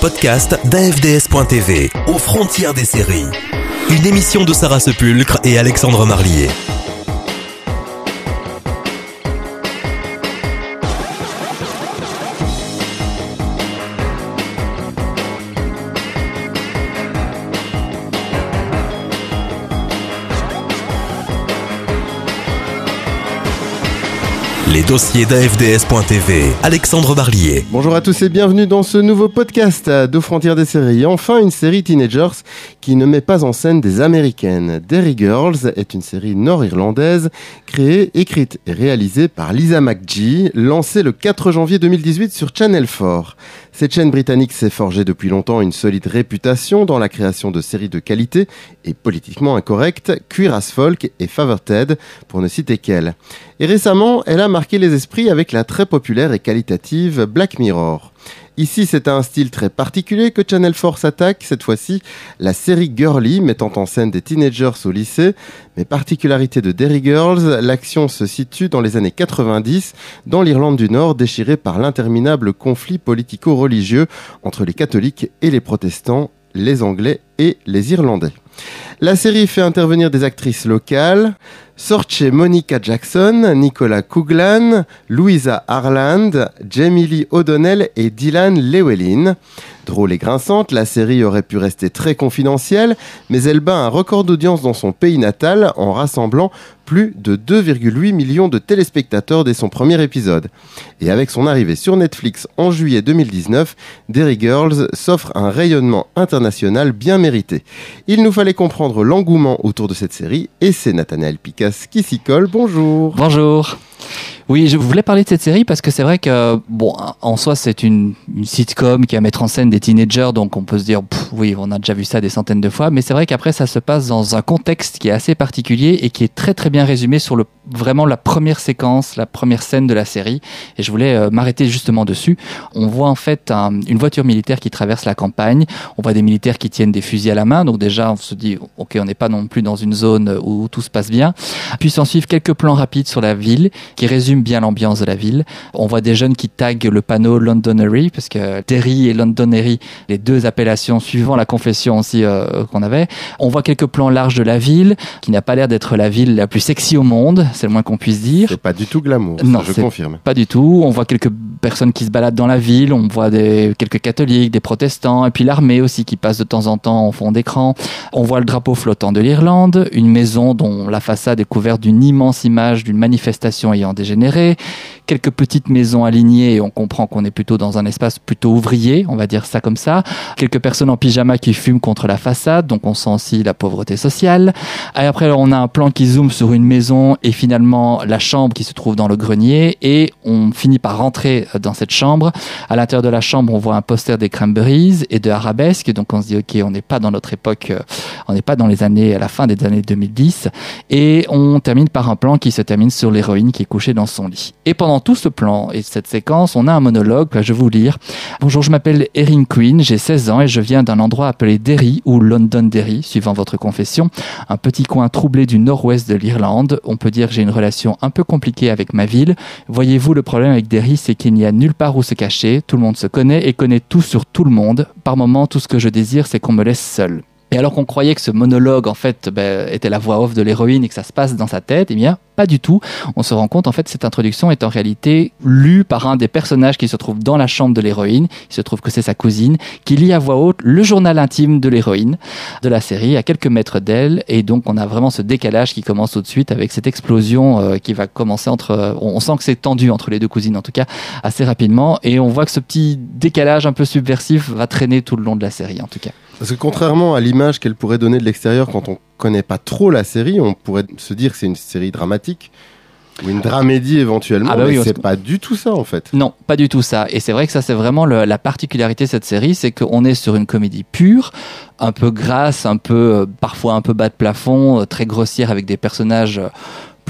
podcast d'AFDS.tv, aux frontières des séries. Une émission de Sarah Sepulcre et Alexandre Marlier. Les dossiers d'AFDS.tv. Alexandre Barlier. Bonjour à tous et bienvenue dans ce nouveau podcast de Frontières des séries. Enfin, une série Teenagers qui ne met pas en scène des américaines. Derry Girls est une série nord-irlandaise créée, écrite et réalisée par Lisa McGee, lancée le 4 janvier 2018 sur Channel 4. Cette chaîne britannique s'est forgée depuis longtemps une solide réputation dans la création de séries de qualité et politiquement incorrectes, as Folk et Favorted, pour ne citer qu'elle. Et récemment, elle a marqué les esprits avec la très populaire et qualitative Black Mirror. Ici, c'est un style très particulier que Channel 4 s'attaque, cette fois-ci la série Girly mettant en scène des teenagers au lycée. Mais particularité de Derry Girls, l'action se situe dans les années 90 dans l'Irlande du Nord déchirée par l'interminable conflit politico-religieux entre les catholiques et les protestants, les Anglais et les Irlandais. La série fait intervenir des actrices locales, Sorche Monica Jackson, Nicolas Couglan, Louisa Harland, Jamie Lee O'Donnell et Dylan Llewellyn. Drôle et grinçante, la série aurait pu rester très confidentielle, mais elle bat un record d'audience dans son pays natal en rassemblant plus de 2,8 millions de téléspectateurs dès son premier épisode. Et avec son arrivée sur Netflix en juillet 2019, Derry Girls s'offre un rayonnement international bien mérité. Il nous fallait comprendre l'engouement autour de cette série et c'est Nathanaël Picas qui s'y colle. Bonjour. Bonjour. Oui, je voulais parler de cette série parce que c'est vrai que, bon, en soi, c'est une, sitcom qui va mettre en scène des teenagers, donc on peut se dire, oui, on a déjà vu ça des centaines de fois, mais c'est vrai qu'après, ça se passe dans un contexte qui est assez particulier et qui est très très bien résumé sur le, vraiment la première séquence, la première scène de la série. Et je voulais euh, m'arrêter justement dessus. On voit en fait un, une voiture militaire qui traverse la campagne. On voit des militaires qui tiennent des fusils à la main. Donc déjà, on se dit, ok, on n'est pas non plus dans une zone où tout se passe bien. Puis s'en suivent quelques plans rapides sur la ville qui résument bien l'ambiance de la ville. On voit des jeunes qui taguent le panneau Londonary parce que Derry et Londonary, les deux appellations suivant la confession aussi euh, qu'on avait. On voit quelques plans larges de la ville qui n'a pas l'air d'être la ville la plus sexy au monde, c'est le moins qu'on puisse dire. C'est pas du tout glamour, non, je confirme. Pas du tout. On voit quelques personnes qui se baladent dans la ville, on voit des, quelques catholiques, des protestants, et puis l'armée aussi qui passe de temps en temps en fond d'écran. On voit le drapeau flottant de l'Irlande, une maison dont la façade est couverte d'une immense image d'une manifestation ayant dégénéré, quelques petites maisons alignées et on comprend qu'on est plutôt dans un espace plutôt ouvrier, on va dire ça comme ça. Quelques personnes en pyjama qui fument contre la façade, donc on sent aussi la pauvreté sociale. Et après, on a un plan qui zoome sur une maison et finalement la chambre qui se trouve dans le grenier et on finit par rentrer dans cette chambre. À l'intérieur de la chambre, on voit un poster des Cranberries et de Arabesque, donc on se dit ok, on n'est pas dans notre époque, on n'est pas dans les années à la fin des années 2010 et on termine par un plan qui se termine sur l'héroïne qui est couchée dans son lit. Et pendant tout ce plan et cette séquence, on a un monologue, je vais vous lire. Bonjour, je m'appelle Erin Quinn, j'ai 16 ans et je viens d'un endroit appelé Derry ou Londonderry, suivant votre confession, un petit coin troublé du nord-ouest de l'Irlande. On peut dire que j'ai une relation un peu compliquée avec ma ville. Voyez-vous, le problème avec Derry, c'est qu'il n'y a nulle part où se cacher, tout le monde se connaît et connaît tout sur tout le monde. Par moment, tout ce que je désire, c'est qu'on me laisse seul. Et alors qu'on croyait que ce monologue, en fait, ben, était la voix off de l'héroïne et que ça se passe dans sa tête, eh bien, pas du tout. On se rend compte, en fait, cette introduction est en réalité lue par un des personnages qui se trouve dans la chambre de l'héroïne. Il se trouve que c'est sa cousine, qui lit à voix haute le journal intime de l'héroïne de la série, à quelques mètres d'elle. Et donc, on a vraiment ce décalage qui commence tout de suite avec cette explosion euh, qui va commencer entre... Euh, on sent que c'est tendu entre les deux cousines, en tout cas, assez rapidement. Et on voit que ce petit décalage un peu subversif va traîner tout le long de la série, en tout cas. Parce que contrairement à l'image qu'elle pourrait donner de l'extérieur quand on connaît pas trop la série, on pourrait se dire que c'est une série dramatique ou une dramédie éventuellement, Ah bah mais oui, c'est on- pas du tout ça en fait. Non, pas du tout ça. Et c'est vrai que ça, c'est vraiment le- la particularité de cette série, c'est qu'on est sur une comédie pure, un peu grasse, un peu, euh, parfois un peu bas de plafond, euh, très grossière avec des personnages euh,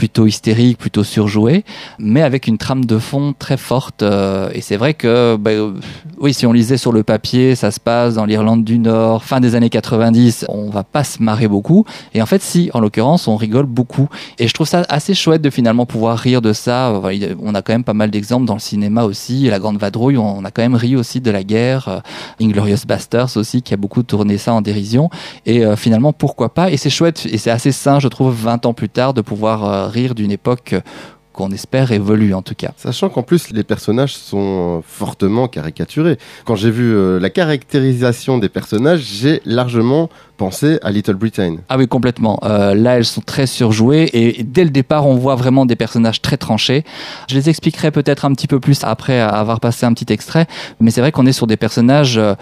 plutôt hystérique, plutôt surjoué, mais avec une trame de fond très forte. euh, et c'est vrai que, bah, euh, oui, si on lisait sur le papier, ça se passe dans l'Irlande du Nord, fin des années 90, on va pas se marrer beaucoup. Et en fait, si, en l'occurrence, on rigole beaucoup. Et je trouve ça assez chouette de finalement pouvoir rire de ça. Il- On a quand même pas mal d'exemples dans le cinéma aussi. La Grande Vadrouille, on a quand même ri aussi de la guerre. Euh, Inglorious Basterds aussi, qui a beaucoup tourné ça en dérision. Et euh, finalement, pourquoi pas Et c'est chouette et c'est assez sain, je trouve, 20 ans plus tard, de pouvoir euh, rire d'une époque qu'on espère évolue en tout cas. Sachant qu'en plus, les personnages sont euh, fortement caricaturés. Quand j'ai vu euh, la caractérisation des personnages, j'ai largement pensé à Little Britain. Ah oui, complètement. Euh, là, elles sont très surjouées et dès le départ, on voit vraiment des personnages très tranchés. Je les expliquerai peut-être un petit peu plus après avoir passé un petit extrait, mais c'est vrai qu'on est sur des personnages euh,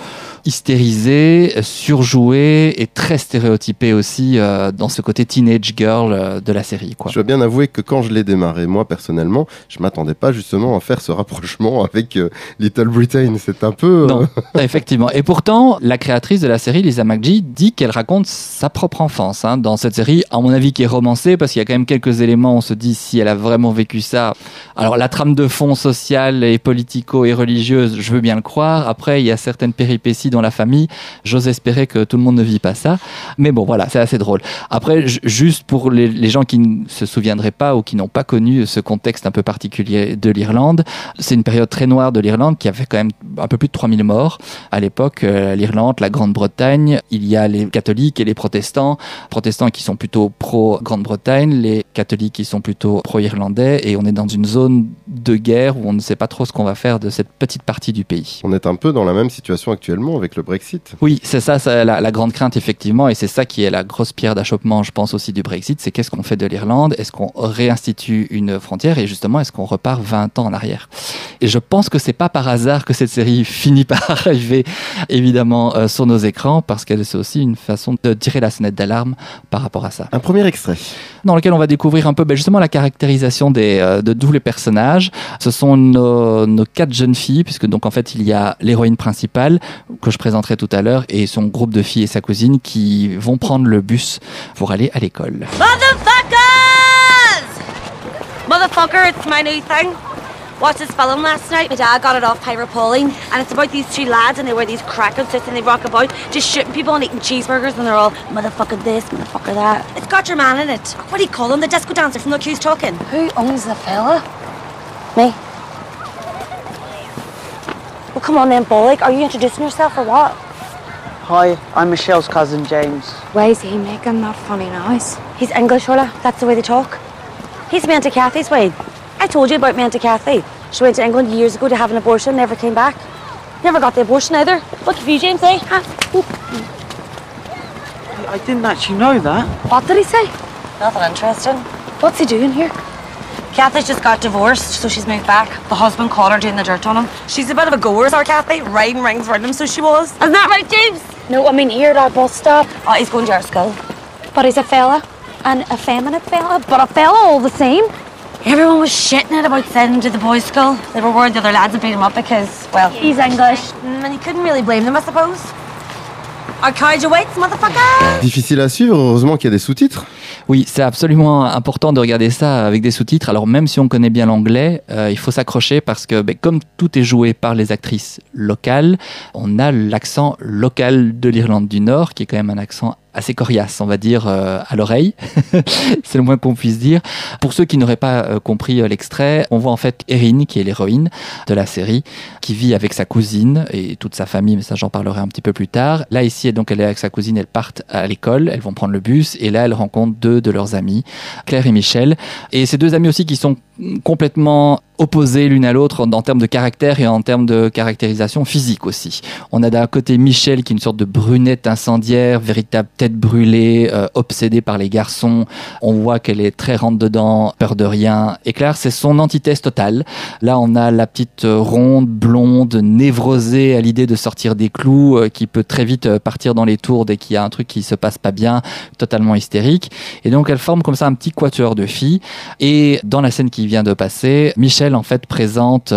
hystérisés, surjoués et très stéréotypés aussi dans ce côté teenage girl de la série. Quoi. Je dois bien avouer que quand je l'ai démarré, moi personnellement, je m'attendais pas justement à faire ce rapprochement avec euh, Little Britain. C'est un peu. euh, Non, effectivement. Et pourtant, la créatrice de la série, Lisa McGee, dit qu'elle raconte sa propre enfance hein, dans cette série, à mon avis, qui est romancée, parce qu'il y a quand même quelques éléments, on se dit si elle a vraiment vécu ça. Alors, la trame de fond sociale et politico et religieuse, je veux bien le croire. Après, il y a certaines péripéties dans la famille. J'ose espérer que tout le monde ne vit pas ça. Mais bon, voilà, c'est assez drôle. Après, ju- juste pour les, les gens qui ne se souviendraient pas ou qui n'ont pas connu ce contexte un peu particulier de l'Irlande, c'est une période très noire de l'Irlande qui a fait quand même un peu plus de 3000 morts. À l'époque, euh, l'Irlande, la Grande-Bretagne, il y a les catholiques et les protestants. Protestants qui sont plutôt pro-Grande-Bretagne, les catholiques qui sont plutôt pro-irlandais. Et on est dans une zone de guerre où on ne sait pas trop ce qu'on va faire de cette petite partie du pays. On est un peu dans la même situation actuellement avec le Brexit. Oui, c'est ça, ça, la, la grande crainte effectivement, et c'est ça qui est la grosse pierre d'achoppement, je pense aussi du Brexit, c'est qu'est-ce qu'on fait de l'Irlande? Est-ce qu'on réinstitue une frontière et justement est-ce qu'on repart 20 ans en arrière? Et je pense que c'est pas par hasard que cette série finit par arriver évidemment euh, sur nos écrans parce que c'est aussi une façon de tirer la sonnette d'alarme par rapport à ça Un premier extrait. dans lequel on va découvrir un peu ben, justement la caractérisation des, euh, de tous les personnages. Ce sont nos, nos quatre jeunes filles, puisque donc en fait il y a l'héroïne principale que je présenterai tout à l'heure et son groupe de filles et sa cousine qui vont prendre le bus pour aller à l'école. Motherfucker, it's my new thing. Watched this film last night. My dad got it off Pyro Pauline, and it's about these two lads, and they wear these crack outfits and they rock about, just shooting people and eating cheeseburgers, and they're all motherfucker this, motherfucker that. It's got your man in it. What do you call him? The disco dancer from the Q's Talking. Who owns the fella? Me. Well, come on then, Bollock. Are you introducing yourself or what? Hi, I'm Michelle's cousin James. Why is he making that funny noise? He's English, Ola. That's the way they talk. He's me Auntie Kathy's way. I told you about me Auntie Kathy. She went to England years ago to have an abortion, never came back. Never got the abortion either. Look at you, James, eh? Huh? Oop. I didn't actually know that. What did he say? Nothing interesting. What's he doing here? Kathy's just got divorced, so she's moved back. The husband caught her doing the dirt on him. She's a bit of a goer, is our Kathy. Riding rings round him, so she was. Isn't that right, James? No, I mean here at our bus stop. Oh, he's going to our school. But he's a fella. An effeminate fella, but a fella all the same. Everyone was shitting it about sending him to the boys' school. They were worried the other lads would beat him up because, well, He's English. Mm, And you couldn't really blame them, I suppose. Difficile à suivre, heureusement qu'il y a des sous-titres. Oui, c'est absolument important de regarder ça avec des sous-titres. Alors même si on connaît bien l'anglais, euh, il faut s'accrocher parce que ben, comme tout est joué par les actrices locales, on a l'accent local de l'Irlande du Nord, qui est quand même un accent assez coriace, on va dire, euh, à l'oreille. c'est le moins qu'on puisse dire. Pour ceux qui n'auraient pas euh, compris euh, l'extrait, on voit en fait Erin, qui est l'héroïne de la série, qui vit avec sa cousine et toute sa famille, mais ça j'en parlerai un petit peu plus tard. Là ici, donc elle est avec sa cousine, elles partent à l'école, elles vont prendre le bus et là elles rencontrent deux de leurs amis, Claire et Michel. Et ces deux amis aussi qui sont complètement opposés l'une à l'autre en termes de caractère et en termes de caractérisation physique aussi. On a d'un côté Michel qui est une sorte de brunette incendiaire, véritable tête brûlée, euh, obsédée par les garçons. On voit qu'elle est très rentre dedans, peur de rien. Et Claire, c'est son antithèse totale. Là, on a la petite euh, ronde, blonde, névrosée à l'idée de sortir des clous, euh, qui peut très vite partir dans les tours dès qu'il y a un truc qui se passe pas bien, totalement hystérique. Et donc, elle forme comme ça un petit quatuor de filles. Et dans la scène qui vient de passer, Michel en fait présente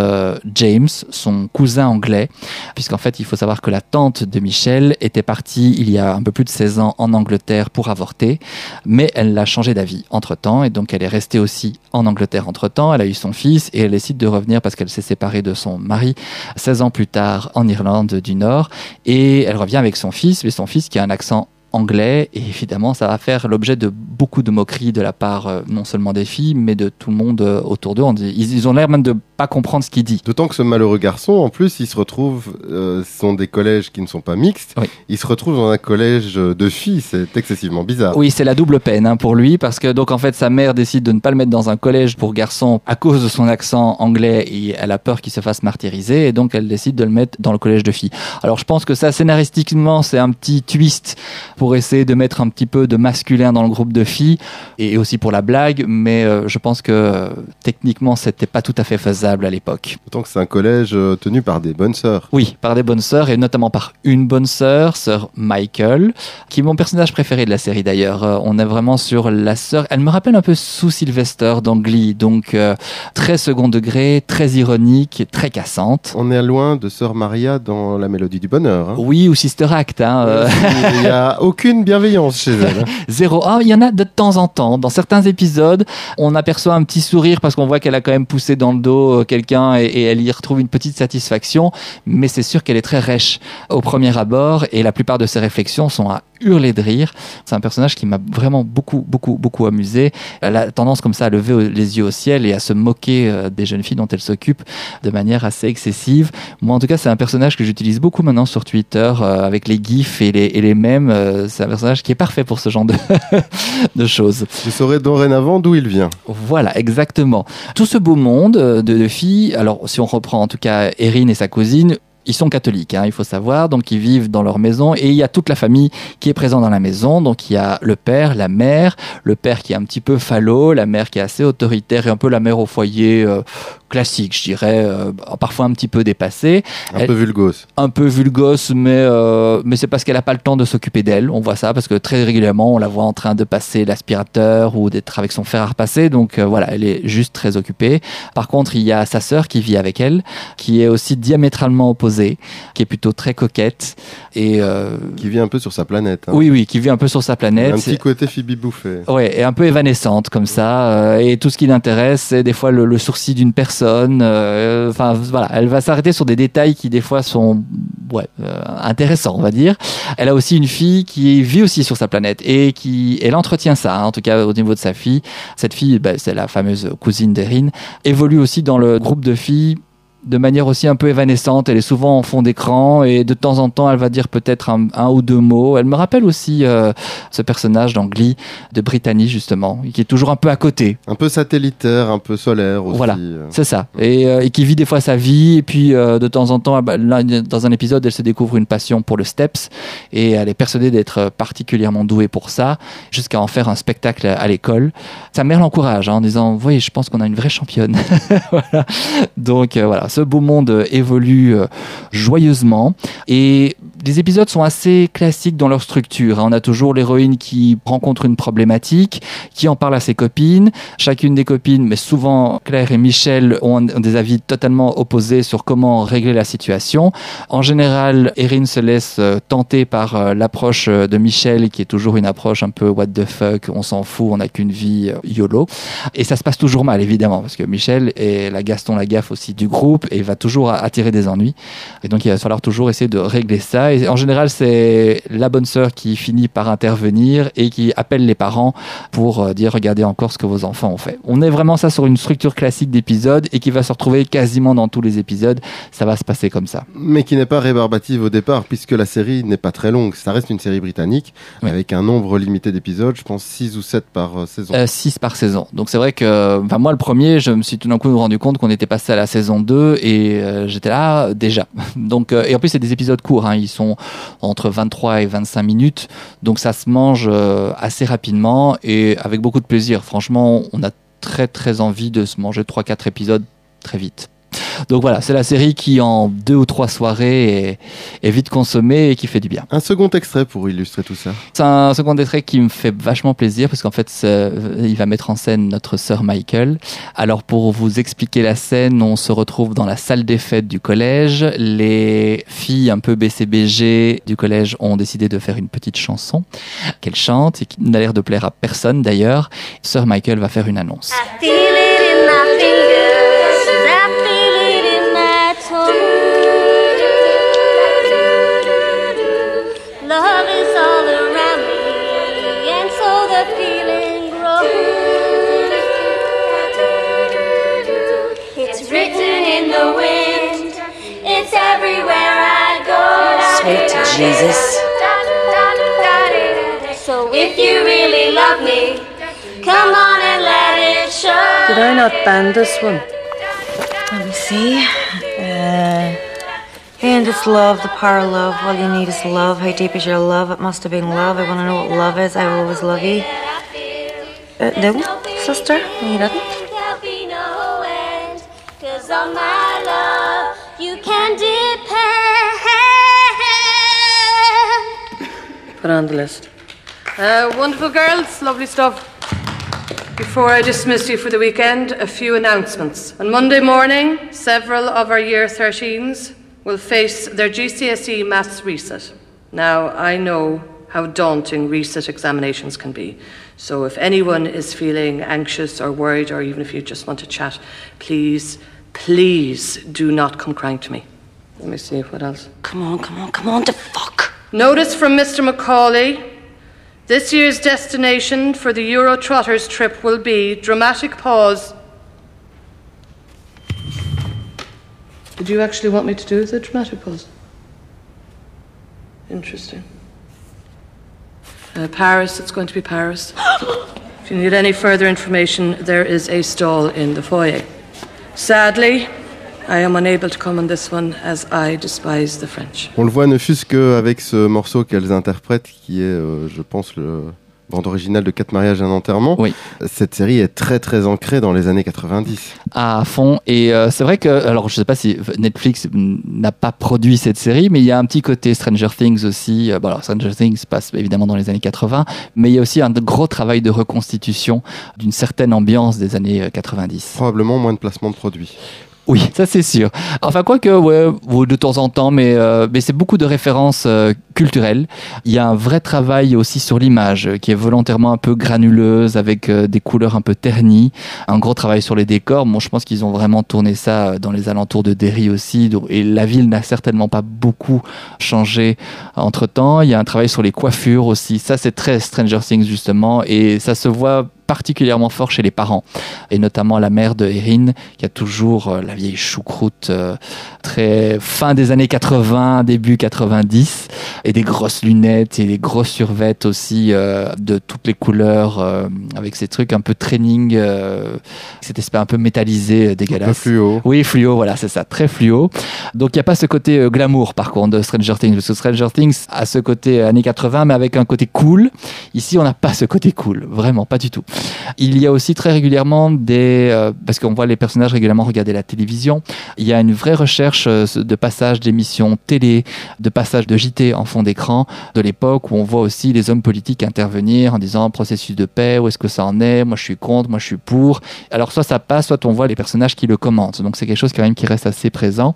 James, son cousin anglais, puisqu'en fait il faut savoir que la tante de Michel était partie il y a un peu plus de 16 ans en Angleterre pour avorter, mais elle a changé d'avis entre-temps, et donc elle est restée aussi en Angleterre entre-temps, elle a eu son fils, et elle décide de revenir parce qu'elle s'est séparée de son mari 16 ans plus tard en Irlande du Nord, et elle revient avec son fils, mais son fils qui a un accent anglais. Et évidemment ça va faire l'objet de beaucoup de moqueries de la part euh, non seulement des filles mais de tout le monde euh, autour d'eux. Ils, ils ont l'air même de pas comprendre ce qu'il dit. D'autant que ce malheureux garçon, en plus, il se retrouve, euh, ce sont des collèges qui ne sont pas mixtes, Oui. il se retrouve dans un collège de filles, c'est excessivement bizarre. Oui, c'est la double peine hein, pour lui parce que donc en fait sa mère décide de ne pas le mettre dans un collège pour garçons à cause de son accent anglais et elle a peur qu'il se fasse martyriser et donc elle décide de le mettre dans le collège de filles. Alors je pense que ça scénaristiquement c'est un petit twist pour essayer de mettre un petit peu de masculin dans le groupe de filles et aussi pour la blague, mais euh, je pense que euh, techniquement c'était pas tout à fait faisable à l'époque. D'autant que c'est un collège euh, tenu par des bonnes sœurs. Oui, par des bonnes sœurs et notamment par une bonne sœur, sœur Michael, qui est mon personnage préféré de la série d'ailleurs. Euh, on est vraiment sur la sœur. Elle me rappelle un peu Sue Sylvester dans Glee, donc euh, très second degré, très ironique, très cassante. On est loin de Sœur Maria dans La Mélodie du Bonheur. hein. Oui, ou Sister Act. Hein, euh, Il n'y a aucune bienveillance chez elle. hein. Zéro. Ah, il y en a de temps en temps. Dans certains épisodes, on aperçoit un petit sourire parce qu'on voit qu'elle a quand même poussé dans le dos quelqu'un et, et elle y retrouve une petite satisfaction. Mais c'est sûr qu'elle est très rêche au premier abord et la plupart de ses réflexions sont à hurler de rire. C'est un personnage qui m'a vraiment beaucoup, beaucoup, beaucoup amusé. Elle a tendance comme ça à lever les yeux au ciel et à se moquer euh, des jeunes filles dont elle s'occupe de manière assez excessive. Moi, en tout cas, c'est un personnage que j'utilise beaucoup maintenant sur Twitter euh, avec les gifs et les, et les mèmes. Euh, c'est un personnage qui est parfait pour ce genre de, de choses. Je saurai dorénavant d'où il vient. Voilà, exactement. Tout ce beau monde de, de filles, alors si on reprend en tout cas Erin et sa cousine, ils sont catholiques, hein, il faut savoir, donc ils vivent dans leur maison et il y a toute la famille qui est présente dans la maison. Donc il y a le père, la mère, le père qui est un petit peu falot, la mère qui est assez autoritaire et un peu la mère au foyer euh, classique, je dirais, euh, parfois un petit peu dépassée Un Elle- peu vulgose. un peu vulgose, mais, euh, mais c'est parce qu'elle n'a pas le temps de s'occuper d'elle. On voit ça parce que très régulièrement, on la voit en train de passer l'aspirateur ou d'être avec son fer à repasser. Donc euh, voilà, elle est juste très occupée. Par contre, il y a sa sœur qui vit avec elle, qui est aussi diamétralement opposée, qui est plutôt très coquette. Et euh, Qui vit un peu sur sa planète. hein. oui, oui, qui vit un peu sur sa Un planète. petit côté Phoebe Bouffet. Ouais, et un peu évanescente comme ça. euh, et tout ce qui l'intéresse, c'est des fois le, le sourcil d'une personne. euh, Enfin, voilà, elle va s'arrêter sur des détails qui des fois sont ouais, intéressants, on va dire. Elle a aussi une fille qui vit aussi sur sa planète et qui, elle entretient ça, hein, en tout cas au niveau de sa fille. Cette fille, bah, c'est la fameuse cousine d'Erin, évolue aussi dans le groupe de filles de manière aussi un peu évanescente. Elle est souvent en fond d'écran et de temps en temps, elle va dire peut-être un, un ou deux mots. Elle me rappelle aussi euh, ce personnage dans Glee de Brittany justement, qui est toujours un peu à côté. Un peu satellitaire, un peu solaire aussi. Voilà. C'est ça. Et, euh, et qui vit des fois sa vie. Et puis euh, de temps en temps, ah bah, dans un épisode, elle se découvre une passion pour le steps et elle est persuadée d'être particulièrement douée pour ça, jusqu'à en faire un spectacle à l'école. Sa mère l'encourage hein, en disant "Oui, je pense qu'on a une vraie championne." voilà. Donc voilà, ce beau monde évolue euh, joyeusement. Et les épisodes sont assez classiques dans leur structure. hein. On a toujours l'héroïne qui rencontre une problématique, qui en parle à ses copines. Chacune des copines, mais souvent Claire et Michel, ont des avis totalement opposés sur comment régler la situation. En général, Erin se laisse euh, tenter par euh, l'approche euh, de Michel, qui est toujours une approche un peu what the fuck, on s'en fout, on n'a qu'une vie YOLO. Et ça se passe toujours mal, évidemment, parce que Michel est la Gaston Lagaffe aussi du groupe et va toujours attirer des ennuis. Et donc, il va falloir toujours essayer de régler ça. Et en général, c'est la bonne sœur qui finit par intervenir et qui appelle les parents pour euh, dire regardez encore ce que vos enfants ont fait. On est vraiment ça sur une structure classique d'épisode et qui va se retrouver quasiment dans tous les épisodes. Ça va se passer comme ça. Mais qui n'est pas rébarbative au départ, puisque la série n'est pas très longue. Ça reste une série britannique, Oui. avec un nombre limité d'épisodes, je pense 6 ou 7 par euh, saison. 6 par saison. Donc c'est vrai que moi le premier, je me suis tout d'un coup rendu compte qu'on était passé à la saison 2 et euh, j'étais là euh, déjà. Donc euh, et en plus c'est des épisodes courts, hein. ils sont entre 23 et 25 minutes, donc ça se mange euh, assez rapidement et avec beaucoup de plaisir. Franchement, on a très très envie de se manger 3-4 épisodes très vite. Donc voilà, c'est la série qui en deux ou trois soirées est, est vite consommée et qui fait du bien. Un second extrait pour illustrer tout ça. C'est un second extrait qui me fait vachement plaisir parce qu'en fait, il va mettre en scène notre sœur Michael. Alors pour vous expliquer la scène, on se retrouve dans la salle des fêtes du collège. Les filles un peu BCBG du collège ont décidé de faire une petite chanson qu'elle chante et qui n'a l'air de plaire à personne d'ailleurs. Sœur Michael va faire une annonce. I the wind, it's everywhere I go. Sweet Jesus. So if you really love me, come on and let it show. Did I not ban this one? Let me see. Uh, and it's love, the power of love. All you need is love. How deep is your love? It must have been love. I want to know what love is. I will always love you. Uh, no, sister? You didn't? There'll be no end, 'cause on my On the list. Uh, wonderful girls, lovely stuff. Before I dismiss you for the weekend, a few announcements. On Monday morning, several of our Year 13s will face their GCSE Maths reset. Now, I know how daunting reset examinations can be. So, if anyone is feeling anxious or worried, or even if you just want to chat, please, please do not come crying to me. Let me see what else. Come on, come on, come on, the fuck. Notice from Mr. Macaulay this year's destination for the Euro Trotters trip will be dramatic pause. Did you actually want me to do the dramatic pause? Interesting. Uh, Paris, it's going to be Paris. if you need any further information, there is a stall in the foyer. Sadly, I am unable to come on this one as I despise the French. On le voit ne fût-ce qu'avec ce morceau qu'elles interprètent, qui est, euh, je pense, le bande originale de Quatre mariages et un enterrement. Oui. Cette série est très très ancrée dans les années 90. à fond. Et euh, c'est vrai que, alors je sais pas si Netflix n'a pas produit cette série, mais il y a un petit côté Stranger Things aussi. Euh, Bon, alors Stranger Things passe évidemment dans les années 80, mais il y a aussi un gros travail de reconstitution d'une certaine ambiance des années euh, 90. Probablement moins de placement de produits. Oui, ça c'est sûr. Enfin, quoique, ouais, de temps en temps, mais, euh, mais c'est beaucoup de références euh, culturelles. Il y a un vrai travail aussi sur l'image, euh, qui est volontairement un peu granuleuse, avec des couleurs un peu ternies. Un gros travail sur les décors. Bon, je pense qu'ils ont vraiment tourné ça dans les alentours de Derry aussi. Et la ville n'a certainement pas beaucoup changé entre temps. Il y a un travail sur les coiffures aussi. Ça, c'est très Stranger Things, justement. Et ça se voit particulièrement fort chez les parents et notamment la mère de Erin qui a toujours euh, la vieille choucroute euh, très fin des années 80 début 90 et des grosses lunettes et des grosses survêtes aussi euh, de toutes les couleurs avec ces trucs un peu training cet aspect un peu métallisé euh, Le dégueulasse fluo. oui, fluo, voilà, c'est ça, très fluo. Donc il n'y a pas ce côté glamour par contre de Stranger Things, parce que Stranger Things a ce côté années 80, mais avec un côté cool. Ici, on n'a pas ce côté cool, vraiment, pas du tout. Il y a aussi très régulièrement des... euh, parce qu'on voit les personnages régulièrement regarder la télévision, il y a une vraie recherche euh, de passage d'émissions télé, de passage de JT en fond d'écran de l'époque où on voit aussi les hommes politiques intervenir en disant processus de paix, où est-ce que ça en est, moi je suis contre, moi je suis pour. Alors soit ça passe, soit on voit les personnages qui le commentent. Donc c'est quelque chose quand même qui reste assez présent.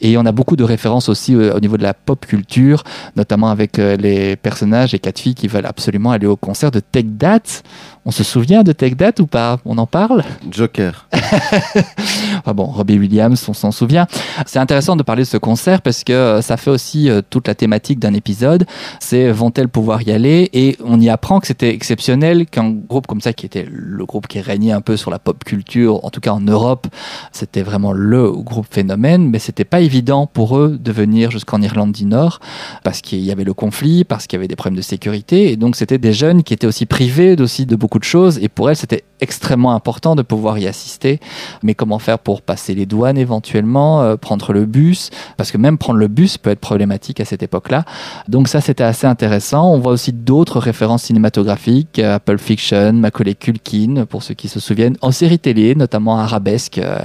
Et on a beaucoup de références aussi euh, au niveau de la pop culture, notamment avec euh, les personnages et quatre filles qui veulent absolument aller au concert de Take That. On se souvient de Take That ou pas? On en parle? Joker. Enfin bon, Robbie Williams, on s'en souvient. C'est intéressant de parler de ce concert parce que euh, ça fait aussi toute la thématique d'un épisode. C'est vont-elles pouvoir y aller? Et on y apprend que c'était exceptionnel qu'un groupe comme ça, qui était le groupe qui régnait un peu sur la pop culture, en tout cas en Europe, c'était vraiment le groupe phénomène, mais c'était pas évident pour eux de venir jusqu'en Irlande du Nord parce qu'il y avait le conflit, parce qu'il y avait des problèmes de sécurité. Et donc, c'était des jeunes qui étaient aussi privés aussi de beaucoup de choses. Et pour elles, c'était extrêmement important de pouvoir y assister. Mais comment faire pour passer les douanes éventuellement, euh, prendre le bus? Parce que même prendre le bus peut être problématique à cette époque-là. Donc ça, c'était assez intéressant. On voit aussi d'autres références cinématographiques, euh, Pulp Fiction, Macaulay Culkin, pour ceux qui se souviennent, en série télé, notamment Arabesque. euh,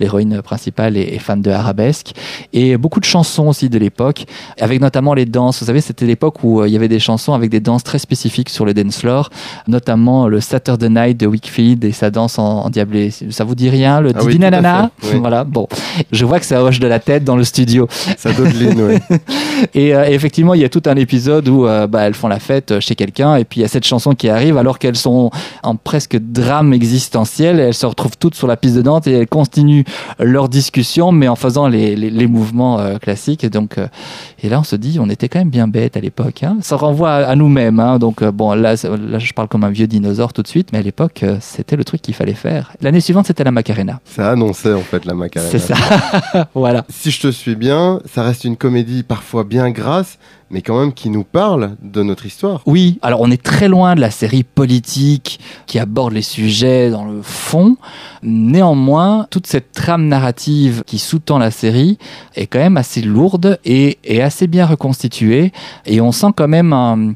L'héroïne principale est, est fan de Arabesque. Et beaucoup de chansons aussi de l'époque, avec notamment les danses. Vous savez, c'était l'époque où euh, il y avait des chansons avec des danses très spécifiques sur le dance floor, notamment le Saturday Night de Wickfield et sa danse en, en diablé. Ça vous dit rien, le Ah oui, Nanana oui. Voilà, bon. Je vois que ça hoche de la tête dans le studio. Ça dodeline, oui. Et euh, effectivement, il y a tout un épisode où euh, bah, elles font la fête chez quelqu'un et puis il y a cette chanson qui arrive alors qu'elles sont en presque drame existentiel et elles se retrouvent toutes sur la piste de danse et elles continuent leur discussion mais en faisant les, les, les mouvements euh, classiques. Et donc, euh, et là, on se dit, on était quand même bien bêtes à l'époque. Hein. Ça renvoie à, à nous-mêmes. Hein. Donc, euh, bon, là, là, je parle comme un vieux dinosaure tout de suite, mais à l'époque, c'était le truc qu'il fallait faire. L'année suivante, c'était la Macarena. Ça annonçait en fait la Macarena. C'est ça. voilà. Si je te suis bien, ça reste une comédie parfois bien grasse, mais quand même qui nous parle de notre histoire. Oui, alors on est très loin de la série politique qui aborde les sujets dans le fond. Néanmoins, toute cette trame narrative qui sous-tend la série est quand même assez lourde et, et assez bien reconstituée. Et on sent quand même un-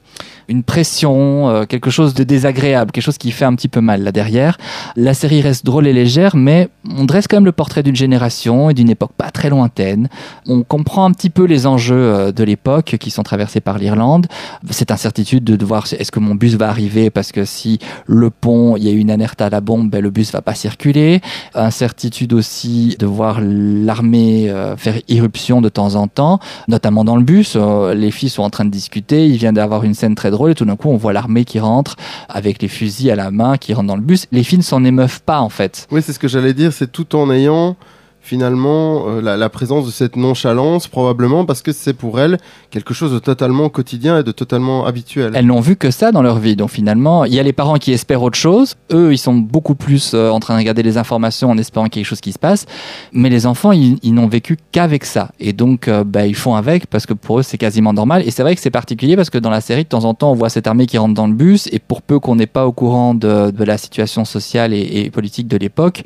une pression, euh, quelque chose de désagréable, quelque chose qui fait un petit peu mal là derrière. La série reste drôle et légère, mais on dresse quand même le portrait d'une génération et d'une époque pas très lointaine. On comprend un petit peu les enjeux euh, de l'époque qui sont traversés par l'Irlande. Cette incertitude de devoir, est-ce que mon bus va arriver parce que si le pont, il y a une alerte à la bombe, ben, le bus va pas circuler. Incertitude aussi de voir l'armée euh, faire irruption de temps en temps, notamment dans le bus. Les filles sont en train de discuter, il vient d'avoir une scène très drôle et tout d'un coup on voit l'armée qui rentre avec les fusils à la main, qui rentre dans le bus. Les filles ne s'en émeuvent pas en fait. Oui, c'est ce que j'allais dire, c'est tout en ayant finalement euh, la, présence de cette nonchalance, probablement parce que c'est pour elles quelque chose de totalement quotidien et de totalement habituel. Elles n'ont vu que ça dans leur vie. Donc finalement, il y a les parents qui espèrent autre chose. Eux, ils sont beaucoup plus euh, en train de regarder les informations en espérant qu'il y quelque chose qui se passe. Mais les enfants, ils, n'ont vécu qu'avec ça. Et donc, euh, bah, ils font avec parce que pour eux, c'est quasiment normal. Et c'est vrai que c'est particulier parce que dans la série, de temps en temps, on voit cette armée qui rentre dans le bus. Et pour peu qu'on n'est pas au courant de, la situation sociale et politique de l'époque,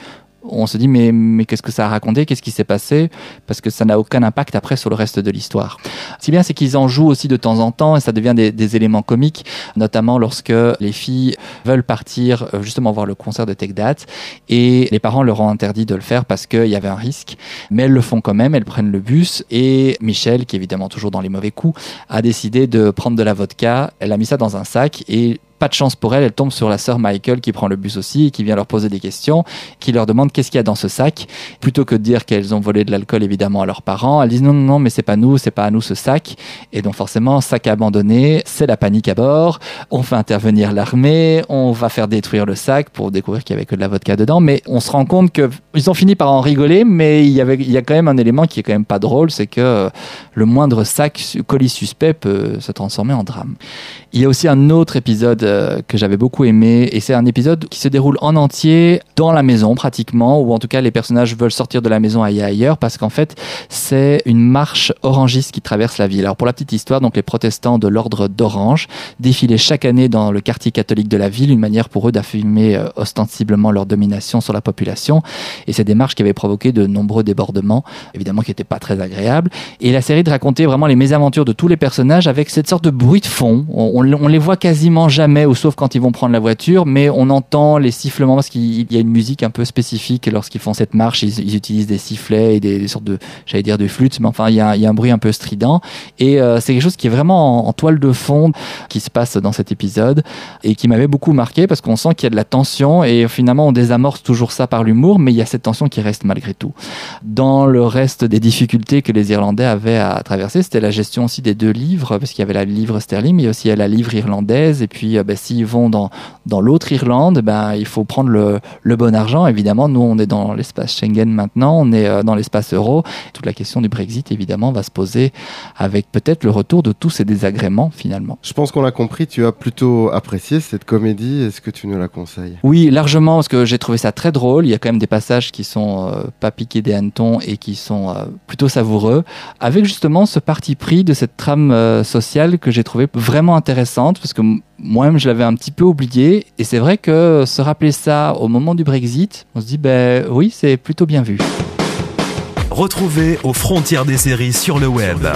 on se dit mais, mais qu'est-ce que ça a raconté, qu'est-ce qui s'est passé, parce que ça n'a aucun impact après sur le reste de l'histoire. Si bien c'est qu'ils en jouent aussi de temps en temps et ça devient des, des éléments comiques, notamment lorsque les filles veulent partir euh, justement voir le concert de Take That et les parents leur ont interdit de le faire parce qu'il y avait un risque, mais elles le font quand même, elles prennent le bus et Michel, qui est évidemment toujours dans les mauvais coups, a décidé de prendre de la vodka, elle a mis ça dans un sac et pas de chance pour elle, elle tombe sur la sœur Michael qui prend le bus aussi qui vient leur poser des questions, qui leur demande qu'est-ce qu'il y a dans ce sac. Plutôt que de dire qu'elles ont volé de l'alcool évidemment à leurs parents, elles disent non, non, non, mais c'est pas nous, c'est pas à nous ce sac. Et donc forcément, sac abandonné, c'est la panique à bord. On fait intervenir l'armée, on va faire détruire le sac pour découvrir qu'il y avait que de la vodka dedans. Mais on se rend compte que ils ont fini par en rigoler, mais il y avait, il y a quand même un élément qui est quand même pas drôle, c'est que le moindre sac colis suspect peut se transformer en drame. Il y a aussi un autre épisode euh, que j'avais beaucoup aimé, et c'est un épisode qui se déroule en entier dans la maison pratiquement, ou en tout cas les personnages veulent sortir de la maison ailleurs, parce qu'en fait c'est une marche orangiste qui traverse la ville. Alors pour la petite histoire, donc les protestants de l'ordre d'Orange défilaient chaque année dans le quartier catholique de la ville, une manière pour eux d'affirmer euh, ostensiblement leur domination sur la population, et c'est des marches qui avaient provoqué de nombreux débordements, évidemment qui n'étaient pas très agréables. Et la série de raconter vraiment les mésaventures de tous les personnages avec cette sorte de bruit de fond. On, on- on les voit quasiment jamais, ou sauf quand ils vont prendre la voiture, mais on entend les sifflements parce qu'il y a une musique un peu spécifique lorsqu'ils font cette marche. Ils, utilisent des sifflets et des, sortes de, j'allais dire de flûtes, mais enfin il y a, il y a un bruit un peu strident. Et euh, c'est quelque chose qui est vraiment en, en toile de fond qui se passe dans cet épisode et qui m'avait beaucoup marqué parce qu'on sent qu'il y a de la tension et finalement on désamorce toujours ça par l'humour, mais il y a cette tension qui reste malgré tout. Dans le reste des difficultés que les Irlandais avaient à traverser, c'était la gestion aussi des deux livres, parce qu'il y avait la livre sterling, mais aussi la livre irlandaise, et puis euh, ben, s'ils vont dans, dans l'autre Irlande, ben, il faut prendre le, le bon argent. Évidemment, nous, on est dans l'espace Schengen maintenant, on est euh, dans l'espace euro. Toute la question du Brexit, évidemment, va se poser avec peut-être le retour de tous ces désagréments, finalement. Je pense qu'on l'a compris, tu as plutôt apprécié cette comédie. Est-ce que tu nous la conseilles? Oui, largement, parce que j'ai trouvé ça très drôle. Il y a quand même des passages qui sont euh, pas piqués des hannetons et qui sont euh, plutôt savoureux, avec justement ce parti pris de cette trame euh, sociale que j'ai trouvé vraiment intéressante, parce que m- je l'avais un petit peu oublié. Et c'est vrai que se rappeler ça au moment du Brexit, on se dit, ben oui, c'est plutôt bien vu. Retrouvez aux frontières des séries sur le web.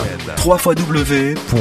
www.afds.tv